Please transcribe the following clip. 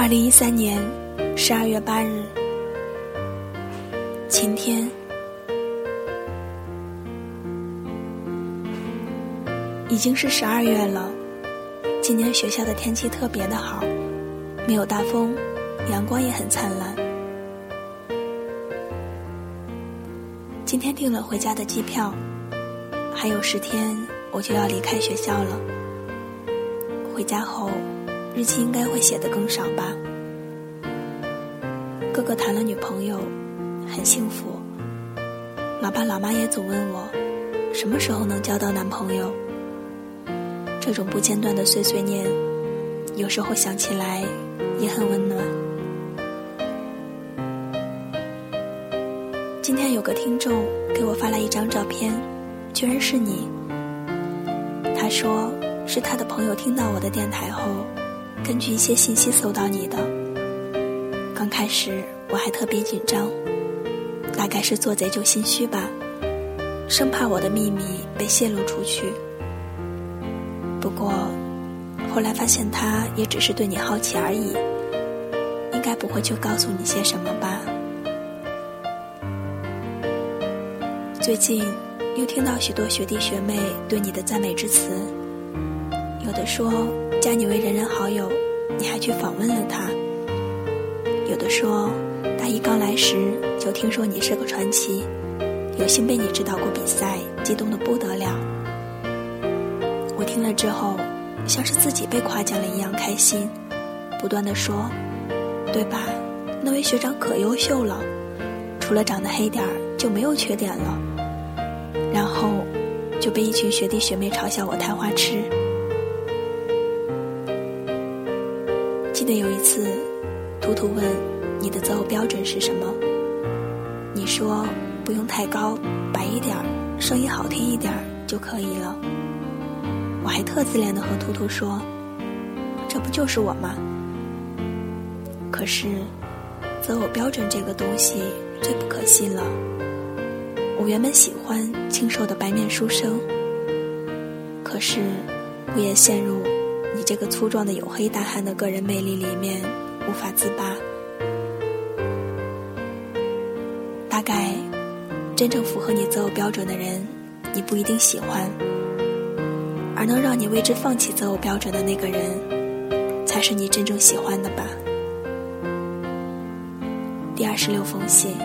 二零一三年十二月八日，晴天。已经是十二月了，今年学校的天气特别的好，没有大风，阳光也很灿烂。今天订了回家的机票，还有十天我就要离开学校了。回家后。日记应该会写的更少吧。哥哥谈了女朋友，很幸福。老爸老妈也总问我，什么时候能交到男朋友？这种不间断的碎碎念，有时候想起来也很温暖。今天有个听众给我发来一张照片，居然是你。他说是他的朋友听到我的电台后。根据一些信息搜到你的，刚开始我还特别紧张，大概是做贼就心虚吧，生怕我的秘密被泄露出去。不过后来发现他也只是对你好奇而已，应该不会去告诉你些什么吧。最近又听到许多学弟学妹对你的赞美之词，有的说。加你为人人好友，你还去访问了他。有的说，大一刚来时就听说你是个传奇，有幸被你指导过比赛，激动的不得了。我听了之后，像是自己被夸奖了一样开心，不断的说，对吧？那位学长可优秀了，除了长得黑点儿就没有缺点了。然后就被一群学弟学妹嘲笑我太花痴。记得有一次，图图问你的择偶标准是什么，你说不用太高，白一点儿，声音好听一点儿就可以了。我还特自恋的和图图说，这不就是我吗？可是，择偶标准这个东西最不可信了。我原本喜欢清瘦的白面书生，可是，我也陷入。你这个粗壮的黝黑大汉的个人魅力里面无法自拔。大概，真正符合你择偶标准的人，你不一定喜欢，而能让你为之放弃择偶标准的那个人，才是你真正喜欢的吧。第二十六封信。